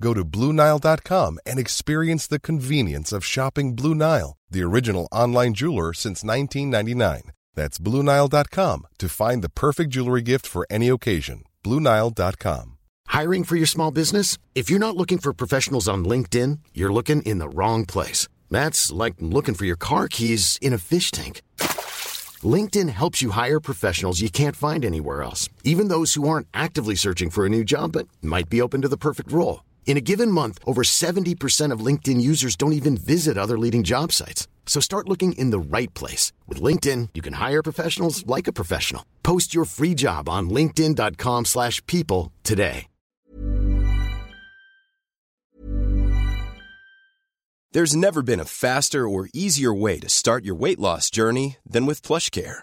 Go to BlueNile.com and experience the convenience of shopping Blue Nile, the original online jeweler since 1999. That's BlueNile.com to find the perfect jewelry gift for any occasion. BlueNile.com. Hiring for your small business? If you're not looking for professionals on LinkedIn, you're looking in the wrong place. That's like looking for your car keys in a fish tank. LinkedIn helps you hire professionals you can't find anywhere else, even those who aren't actively searching for a new job but might be open to the perfect role. In a given month, over 70% of LinkedIn users don't even visit other leading job sites. So start looking in the right place. With LinkedIn, you can hire professionals like a professional. Post your free job on linkedin.com slash people today. There's never been a faster or easier way to start your weight loss journey than with PlushCare.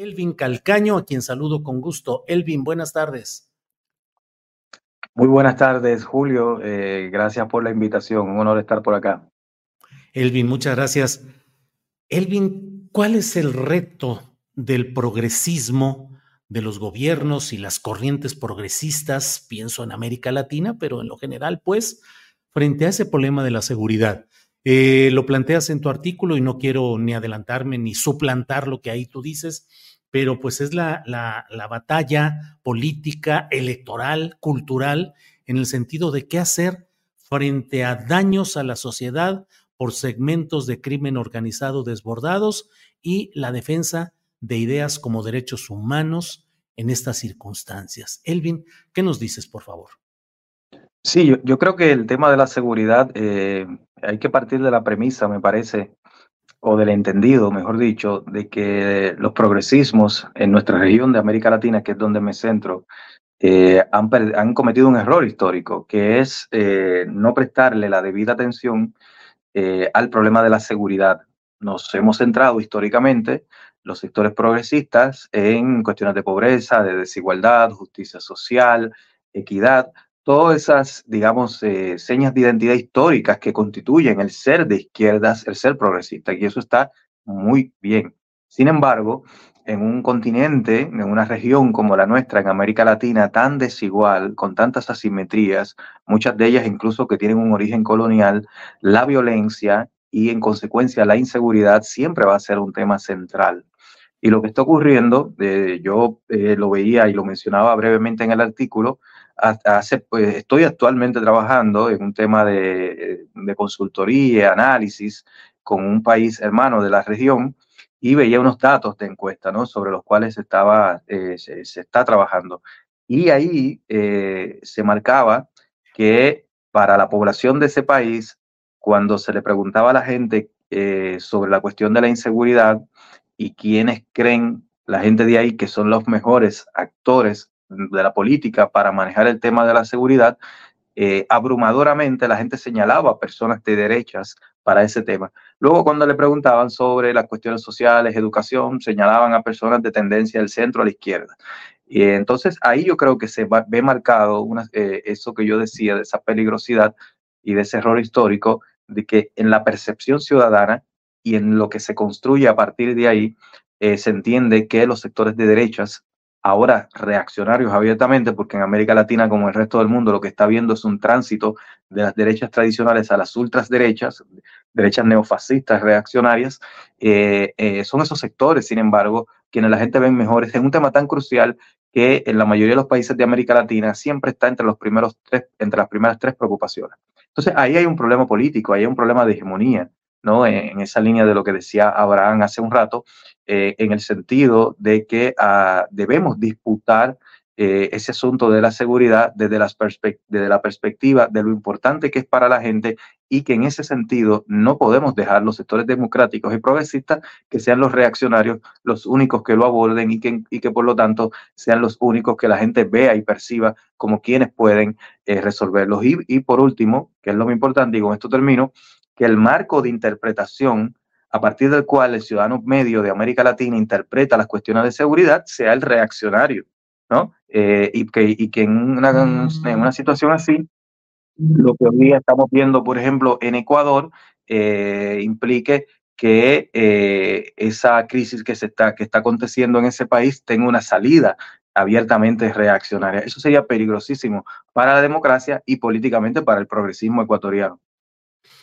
Elvin Calcaño, a quien saludo con gusto. Elvin, buenas tardes. Muy buenas tardes, Julio. Eh, gracias por la invitación. Un honor estar por acá. Elvin, muchas gracias. Elvin, ¿cuál es el reto del progresismo de los gobiernos y las corrientes progresistas? Pienso en América Latina, pero en lo general, pues, frente a ese problema de la seguridad. Eh, lo planteas en tu artículo y no quiero ni adelantarme ni suplantar lo que ahí tú dices, pero pues es la, la, la batalla política, electoral, cultural, en el sentido de qué hacer frente a daños a la sociedad por segmentos de crimen organizado desbordados y la defensa de ideas como derechos humanos en estas circunstancias. Elvin, ¿qué nos dices, por favor? Sí, yo, creo que el tema de la seguridad eh, hay que partir de la premisa, me parece, o del entendido, mejor dicho, de que los progresismos en nuestra región de América Latina, que es donde me centro, eh, han, han, cometido un error histórico, que es eh, no prestarle la debida atención eh, al problema de la seguridad. Nos hemos centrado históricamente los sectores progresistas en cuestiones de pobreza, de desigualdad, justicia social, equidad, todas esas, digamos, eh, señas de identidad históricas que constituyen el ser de izquierdas, el ser progresista, y eso está muy bien. Sin embargo, en un continente, en una región como la nuestra, en América Latina, tan desigual, con tantas asimetrías, muchas de ellas incluso que tienen un origen colonial, la violencia y en consecuencia la inseguridad siempre va a ser un tema central. Y lo que está ocurriendo, eh, yo eh, lo veía y lo mencionaba brevemente en el artículo, hace, pues, estoy actualmente trabajando en un tema de, de consultoría, análisis con un país hermano de la región y veía unos datos de encuesta ¿no? sobre los cuales estaba, eh, se, se, está trabajando. Y ahí eh, se marcaba que para la población de ese país, cuando se le preguntaba a la gente eh, sobre la cuestión de la inseguridad y quiénes creen la gente de ahí que son los mejores actores de la política para manejar el tema de la seguridad, eh, abrumadoramente la gente señalaba a personas de derechas para ese tema. Luego, cuando le preguntaban sobre las cuestiones sociales, educación, señalaban a personas de tendencia del centro a la izquierda. Y entonces ahí yo creo que se va, ve marcado eh, eso que yo decía de esa peligrosidad y de ese error histórico de que en la percepción ciudadana y en lo que se construye a partir de ahí, eh, se entiende que los sectores de derechas, ahora reaccionarios abiertamente, porque en América Latina, como el resto del mundo, lo que está viendo es un tránsito de las derechas tradicionales a las ultraderechas, derechas neofascistas reaccionarias, eh, eh, son esos sectores, sin embargo, quienes la gente ven mejores en un tema tan crucial que en la mayoría de los países de América Latina siempre está entre, los primeros tres, entre las primeras tres preocupaciones. Entonces, ahí hay un problema político, ahí hay un problema de hegemonía, ¿no? En, esa línea de lo que decía Abraham hace un rato, eh, en el sentido de que ah, debemos disputar eh, ese asunto de la seguridad desde, las desde la perspectiva de lo importante que es para la gente y que en ese sentido no podemos dejar los sectores democráticos y progresistas que sean los reaccionarios los únicos que lo aborden y que, y que por lo tanto sean los únicos que la gente vea y perciba como quienes pueden eh, resolverlos. Y, y por último, que es lo muy importante, y con esto termino, que el marco de interpretación a partir del cual el ciudadano medio de América Latina interpreta las cuestiones de seguridad sea el reaccionario. ¿no? Eh, y, que, en una situación así, lo que hoy día estamos viendo, por ejemplo, en Ecuador, eh, implique que eh, esa crisis que, se está, que está aconteciendo en ese país tenga una salida abiertamente reaccionaria. Eso sería peligrosísimo para la democracia y políticamente para el progresismo ecuatoriano.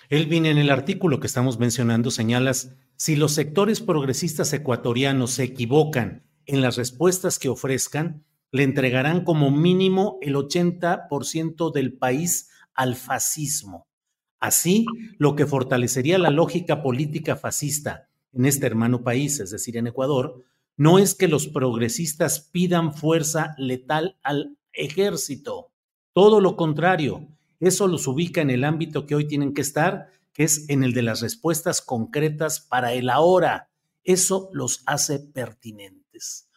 Elvin, en el artículo que estamos mencionando señalas, si los sectores progresistas ecuatorianos se equivocan en las respuestas que ofrezcan, le entregarán como mínimo el 80% del país al fascismo. Así, lo que fortalecería la lógica política fascista en este hermano país, es decir, en Ecuador, no es que los progresistas pidan fuerza letal al ejército. Todo lo contrario, eso los ubica en el ámbito que hoy tienen que estar, que es en el de las respuestas concretas para el ahora. Eso los hace pertinentes.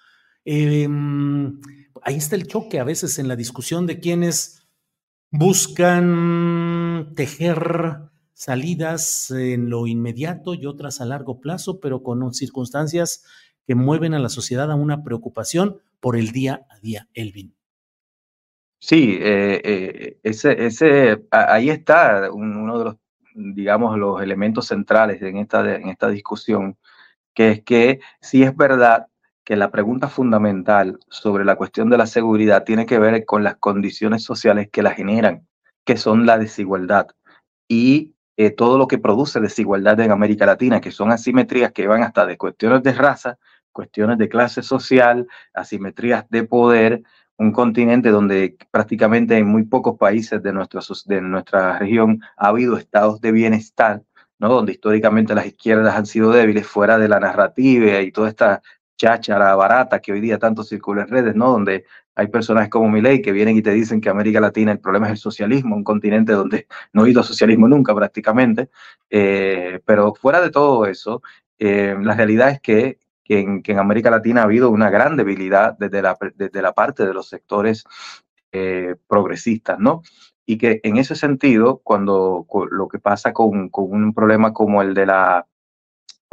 Em, ahí está el choque a veces en la discusión de quienes buscan tejer salidas en lo inmediato y otras a largo plazo, pero con circunstancias que mueven a la sociedad a una preocupación por el día a día, Elvin. Sí, eh, eh, ese, ese, ahí está uno de los, digamos, los elementos centrales en esta, en esta discusión, que es que si es verdad que la pregunta fundamental sobre la cuestión de la seguridad tiene que ver con las condiciones sociales que la generan, que son la desigualdad y eh, todo lo que produce desigualdad en América Latina, que son asimetrías que van hasta de cuestiones de raza, cuestiones de clase social, asimetrías de poder, un continente donde prácticamente en muy pocos países de nuestra, de nuestra región ha habido estados de bienestar, ¿no? donde históricamente las izquierdas han sido débiles fuera de la narrativa y toda esta cháchara barata que hoy día tanto circula en redes, ¿no? Donde hay personajes como Milei que vienen y te dicen que América Latina el problema es el socialismo, un continente donde no ha habido socialismo nunca prácticamente. Eh, pero fuera de todo eso, eh, la realidad es que, en, América Latina ha habido una gran debilidad desde la, desde la parte de los sectores eh, progresistas, ¿no? Y que en ese sentido, cuando lo que pasa con, con un problema como el de la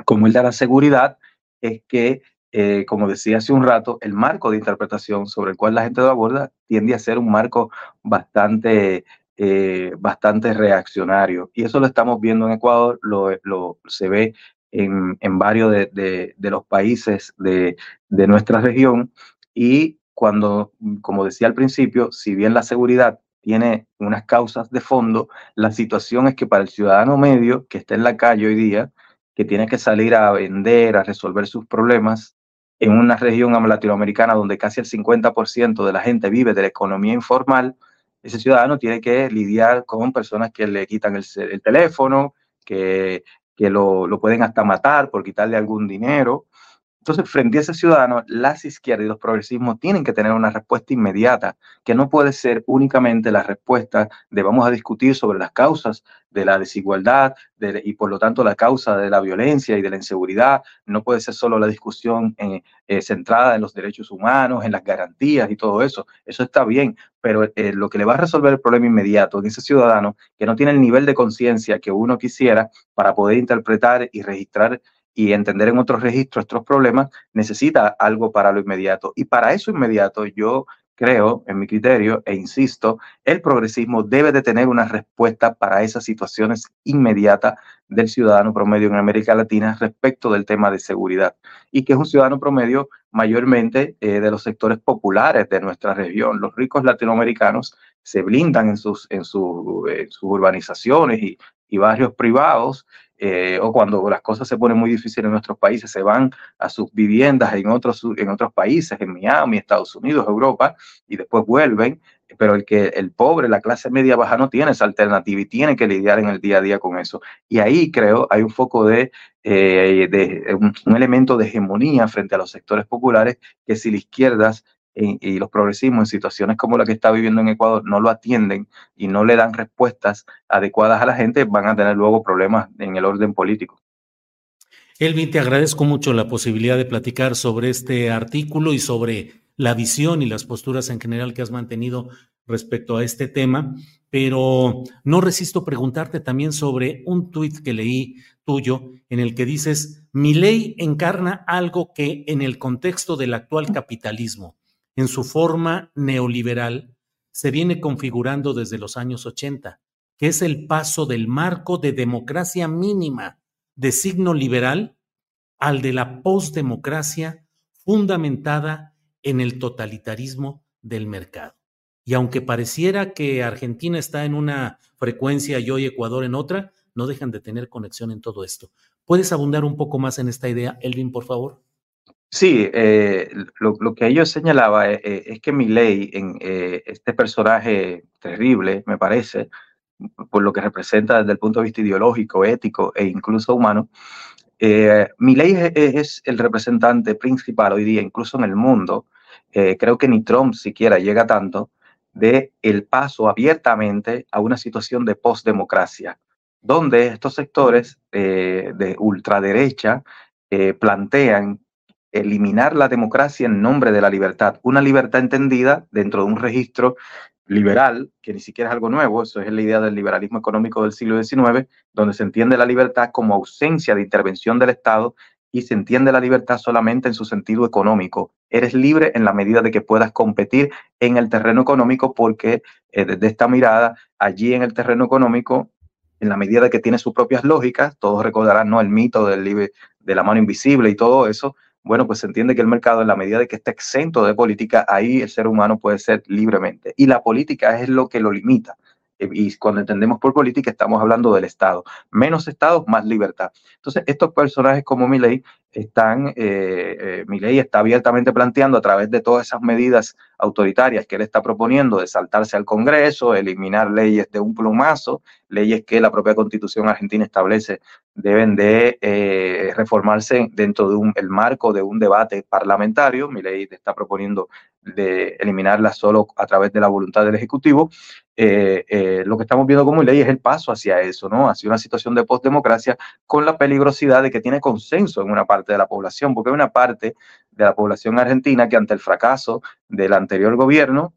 como el de la seguridad, es que eh, como decía hace un rato, el marco de interpretación sobre el cual la gente lo aborda tiende a ser un marco bastante, eh, bastante reaccionario. Y eso lo estamos viendo en Ecuador, lo, lo se ve en, en varios de, de, de, los países de, de nuestra región. Y cuando, como decía al principio, si bien la seguridad tiene unas causas de fondo, la situación es que para el ciudadano medio que está en la calle hoy día, que tiene que salir a vender, a resolver sus problemas, en una región latinoamericana donde casi el 50% de la gente vive de la economía informal, ese ciudadano tiene que lidiar con personas que le quitan el, el teléfono, que, que lo, lo, pueden hasta matar por quitarle algún dinero. Entonces, frente a ese ciudadano, las izquierdas y los progresismos tienen que tener una respuesta inmediata, que no puede ser únicamente la respuesta de vamos a discutir sobre las causas de la desigualdad y por lo tanto la causa de la violencia y de la inseguridad. No puede ser solo la discusión eh, eh, centrada en los derechos humanos, en las garantías y todo eso. Eso está bien, pero eh, lo que le va a resolver el problema inmediato en ese ciudadano que no tiene el nivel de conciencia que uno quisiera para poder interpretar y registrar y entender en otros registros estos problemas, necesita algo para lo inmediato. Y para eso inmediato yo creo, en mi criterio, e insisto, el progresismo debe de tener una respuesta para esas situaciones inmediatas del ciudadano promedio en América Latina respecto del tema de seguridad y que es un ciudadano promedio mayormente eh, de los sectores populares de nuestra región. Los ricos latinoamericanos se blindan en sus, en, sus urbanizaciones y barrios privados eh, o cuando las cosas se ponen muy difíciles en nuestros países, se van a sus viviendas en otros, en otros países, en Miami, Estados Unidos, Europa, y después vuelven. Pero el que el pobre, la clase media baja, no tiene esa alternativa y tiene que lidiar en el día a día con eso. Y ahí creo hay un foco de, eh, de un, elemento de hegemonía frente a los sectores populares que si la izquierda y los progresismos en situaciones como la que está viviendo en Ecuador no lo atienden y no le dan respuestas adecuadas a la gente, van a tener luego problemas en el orden político. Elvin, te agradezco mucho la posibilidad de platicar sobre este artículo y sobre la visión y las posturas en general que has mantenido respecto a este tema, pero no resisto preguntarte también sobre un tuit que leí tuyo en el que dices, mi ley encarna algo que en el contexto del actual capitalismo en su forma neoliberal se viene configurando desde los años 80, que es el paso del marco de democracia mínima de signo liberal al de la postdemocracia fundamentada en el totalitarismo del mercado. Y aunque pareciera que Argentina está en una frecuencia y hoy Ecuador en otra, no dejan de tener conexión en todo esto. ¿Puedes abundar un poco más en esta idea, Elvin, por favor? Sí, eh, lo, que ellos señalaba eh, eh, es que Milei, en este personaje terrible, me parece, por lo que representa desde el punto de vista ideológico, ético e incluso humano, eh, Milei es, el representante principal hoy día, incluso en el mundo, creo que ni Trump siquiera llega tanto, de el paso abiertamente a una situación de postdemocracia, donde estos sectores de ultraderecha plantean eliminar la democracia en nombre de la libertad. Una libertad entendida dentro de un registro liberal, que ni siquiera es algo nuevo, eso es la idea del liberalismo económico del siglo XIX, donde se entiende la libertad como ausencia de intervención del Estado y se entiende la libertad solamente en su sentido económico. Eres libre en la medida de que puedas competir en el terreno económico porque eh, desde esta mirada, allí en el terreno económico, en la medida de que tiene sus propias lógicas, todos recordarán ¿no? el mito de la mano invisible y todo eso, bueno, pues se entiende que el mercado, en la medida de que está exento de política, ahí el ser humano puede ser libremente. Y la política es lo que lo limita. Eh, y cuando entendemos por política estamos hablando del Estado. Menos Estado, más libertad. Entonces, estos personajes como Milei están, eh, eh está abiertamente planteando a través de todas esas medidas autoritarias que él está proponiendo de saltarse al Congreso, eliminar leyes de un plumazo, leyes que la propia Constitución argentina establece deben de eh, reformarse dentro de un, el marco de un debate parlamentario. Mi ley está proponiendo de eliminarlas solo a través de la voluntad del Ejecutivo. Eh, eh, lo que estamos viendo como ley es el paso hacia eso, ¿no? Hacia una situación de postdemocracia con la peligrosidad de que tiene consenso en una parte de la población, porque hay una parte de la población argentina que ante el fracaso del anterior gobierno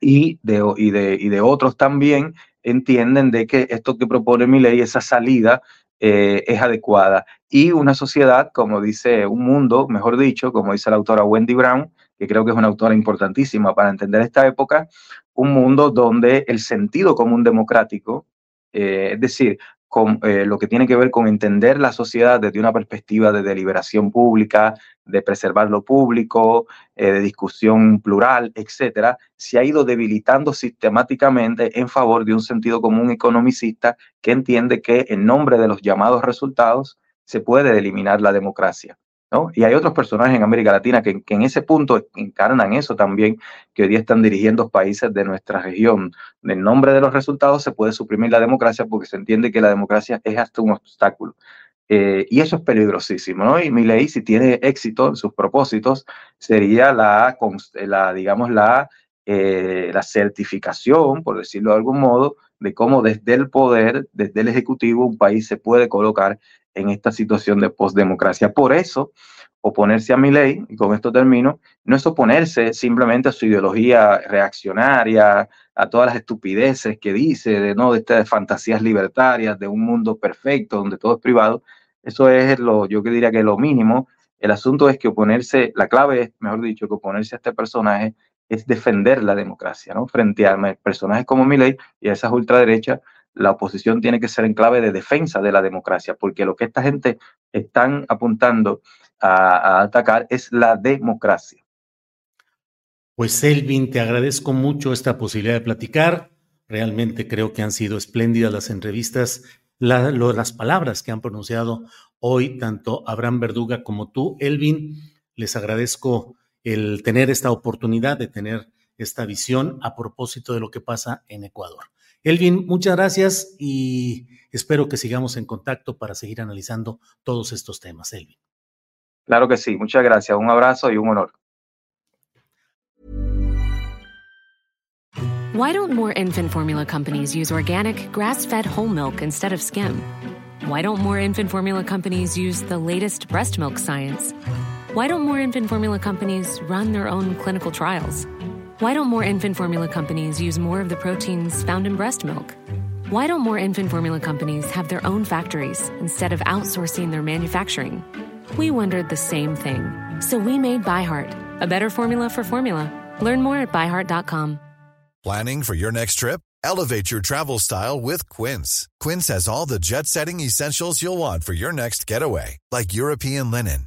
y de, y de, y de otros también entienden de que esto que propone mi ley, esa salida, eh, es adecuada. Y una sociedad, como dice, un mundo, mejor dicho, como dice la autora Wendy Brown, que creo que es una autora importantísima para entender esta época, un mundo donde el sentido común democrático, eh, es decir, con eh, lo que tiene que ver con entender la sociedad desde una perspectiva de deliberación pública, de preservar lo público, eh, de discusión plural, etcétera, se ha ido debilitando sistemáticamente en favor de un sentido común economicista que entiende que en nombre de los llamados resultados se puede eliminar la democracia. Y hay otros personajes en América Latina que, en ese punto encarnan eso también, que hoy día están dirigiendo países de nuestra región. En nombre de los resultados se puede suprimir la democracia porque se entiende que la democracia es hasta un obstáculo. Eh, y eso es peligrosísimo. Y mi ley, si tiene éxito en sus propósitos, sería la, digamos, eh, la certificación, por decirlo de algún modo, de cómo desde el poder, desde el Ejecutivo, un país se puede colocar en esta situación de postdemocracia. Por eso, oponerse a mi ley, y con esto termino, no es oponerse simplemente a su ideología reaccionaria, a todas las estupideces que dice, de, ¿no? de estas fantasías libertarias, de un mundo perfecto donde todo es privado. Eso es lo, yo diría que lo mínimo. El asunto es que oponerse, la clave es, mejor dicho, que oponerse a este personaje es defender la democracia, ¿no? Frente a personajes como Milley y a esas ultraderechas, la oposición tiene que ser en clave de defensa de la democracia, porque lo que esta gente están apuntando a, a atacar es la democracia. Pues Elvin, te agradezco mucho esta posibilidad de platicar. Realmente creo que han sido espléndidas las entrevistas, las palabras que han pronunciado hoy tanto Abraham Verduga como tú, Elvin. Les agradezco el tener esta oportunidad de tener esta visión a propósito de lo que pasa en Ecuador. Elvin, muchas gracias y espero que sigamos en contacto para seguir analizando todos estos temas, Elvin. Claro que sí, muchas gracias. Un abrazo y un honor. Why don't more infant formula companies use organic, grass-fed whole milk instead of skim? Why don't more infant formula companies use the latest breast milk science? Why don't more infant formula companies run their own clinical trials? Why don't more infant formula companies use more of the proteins found in breast milk? Why don't more infant formula companies have their own factories instead of outsourcing their manufacturing? We wondered the same thing. So we made ByHeart, a better formula for formula. Learn more at byheart.com. Planning for your next trip? Elevate your travel style with Quince. Quince has all the jet setting essentials you'll want for your next getaway, like European linen,